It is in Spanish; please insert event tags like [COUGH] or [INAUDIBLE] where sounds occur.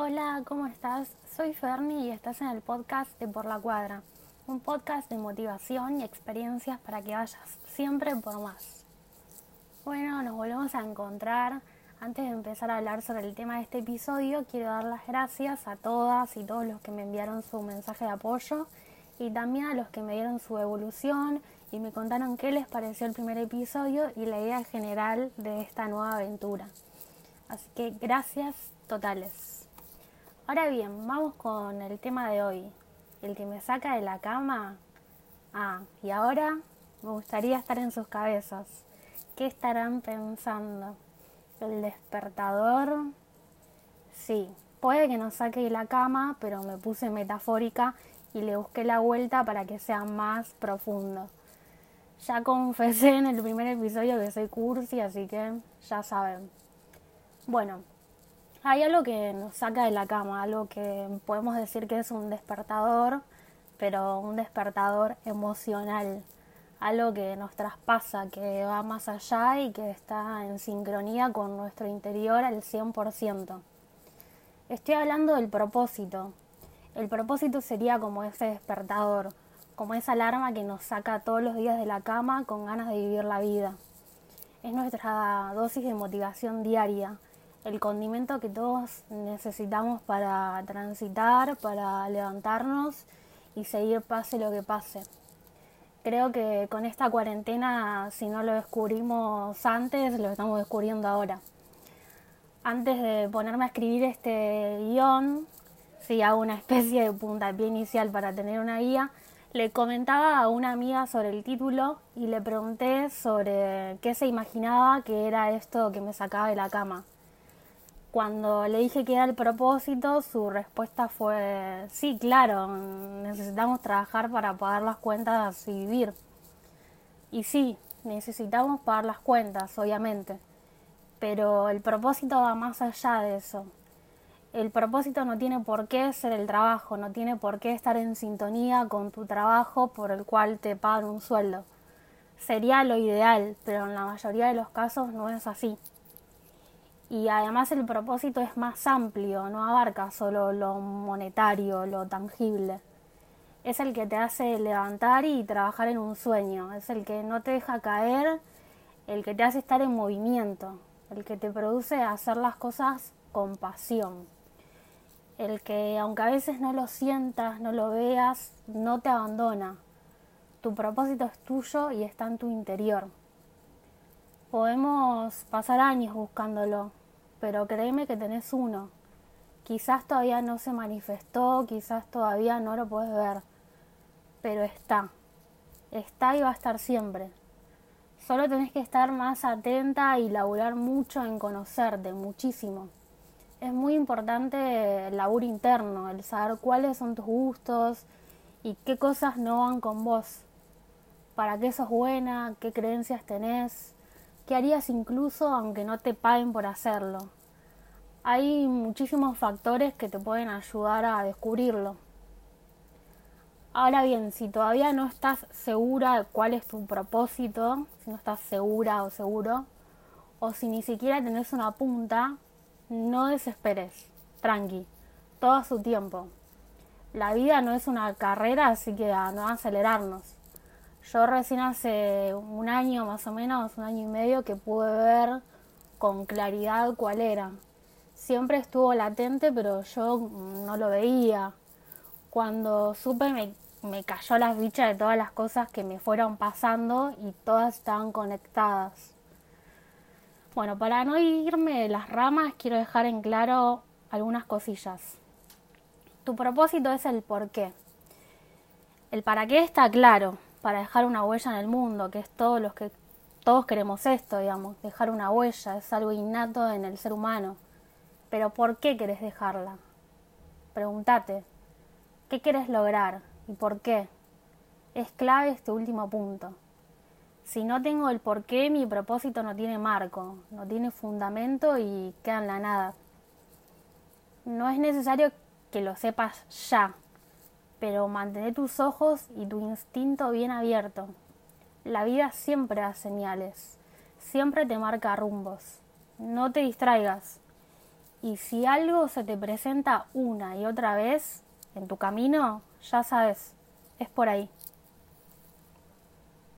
Hola, ¿cómo estás? Soy Ferni y estás en el podcast de Por la Cuadra, un podcast de motivación y experiencias para que vayas siempre por más. Bueno, nos volvemos a encontrar. Antes de empezar a hablar sobre el tema de este episodio, quiero dar las gracias a todas y todos los que me enviaron su mensaje de apoyo y también a los que me dieron su evolución y me contaron qué les pareció el primer episodio y la idea general de esta nueva aventura. Así que gracias totales. Ahora bien, vamos con el tema de hoy. El que me saca de la cama. Ah, y ahora me gustaría estar en sus cabezas. ¿Qué estarán pensando? ¿El despertador? Sí, puede que nos saque de la cama, pero me puse metafórica y le busqué la vuelta para que sea más profundo. Ya confesé en el primer episodio que soy cursi, así que ya saben. Bueno, hay algo que nos saca de la cama, algo que podemos decir que es un despertador, pero un despertador emocional, algo que nos traspasa, que va más allá y que está en sincronía con nuestro interior al 100%. Estoy hablando del propósito. El propósito sería como ese despertador, como esa alarma que nos saca todos los días de la cama con ganas de vivir la vida. Es nuestra dosis de motivación diaria el condimento que todos necesitamos para transitar, para levantarnos y seguir pase lo que pase. Creo que con esta cuarentena, si no lo descubrimos antes, lo estamos descubriendo ahora. Antes de ponerme a escribir este guion, si hago una [LAUGHS] especie de puntapié inicial para tener una guía, le comentaba a una amiga sobre el título y le pregunté sobre qué se imaginaba que era esto que me sacaba de la cama. Cuando le dije que era el propósito, su respuesta fue, sí, claro, necesitamos trabajar para pagar las cuentas y vivir. Y sí, necesitamos pagar las cuentas, obviamente, pero el propósito va más allá de eso. El propósito no tiene por qué ser el trabajo, no tiene por qué estar en sintonía con tu trabajo por el cual te pagan un sueldo. Sería lo ideal, pero en la mayoría de los casos no es así y además el propósito es más amplio, no abarca solo lo monetario, lo tangible. Es el que te hace levantar y trabajar en un sueño, es el que no te deja caer, el que te hace estar en movimiento, el que te produce hacer las cosas con pasión, el que aunque a veces no lo sientas, no lo veas, no te abandona. Tu propósito es tuyo y está en tu interior. Podemos pasar años buscándolo, pero créeme que tenés uno. Quizás todavía no se manifestó, quizás todavía no lo puedes ver, pero está. Está y va a estar siempre. Solo tenés que estar más atenta y laburar mucho en conocerte, muchísimo. Es muy importante el laburo interno, el saber cuáles son tus gustos y qué cosas no van con vos. Para qué sos buena, qué creencias tenés, ¿Qué harías incluso aunque no te paguen por hacerlo? Hay muchísimos factores que te pueden ayudar a descubrirlo. Ahora bien, si todavía no estás segura de cuál es tu propósito, si no estás segura o seguro, o si ni siquiera tenés una punta, no desesperes, tranqui, todo a su tiempo. La vida no es una carrera, así que a no acelerarnos. Yo recién hace un año más o menos, un año y medio, que pude ver con claridad cuál era. Siempre estuvo latente, pero yo no lo veía. Cuando supe me, cayó las bichas de todas las cosas que me fueron pasando y todas estaban conectadas. Bueno, para no irme de las ramas, quiero dejar en claro algunas cosillas. Tu propósito es el por qué. El para qué está claro, para dejar una huella en el mundo, que es todo lo que todos queremos esto, digamos, dejar una huella, es algo innato en el ser humano. Pero ¿por qué querés dejarla? Pregúntate, ¿qué querés lograr y por qué? Es clave este último punto. Si no tengo el por qué, mi propósito no tiene marco, no tiene fundamento y queda en la nada. No es necesario que lo sepas ya, pero mantén tus ojos y tu instinto bien abierto. La vida siempre da señales, siempre te marca rumbos. No te distraigas Y si algo se te presenta una y otra vez en tu camino, ya sabes, es por ahí.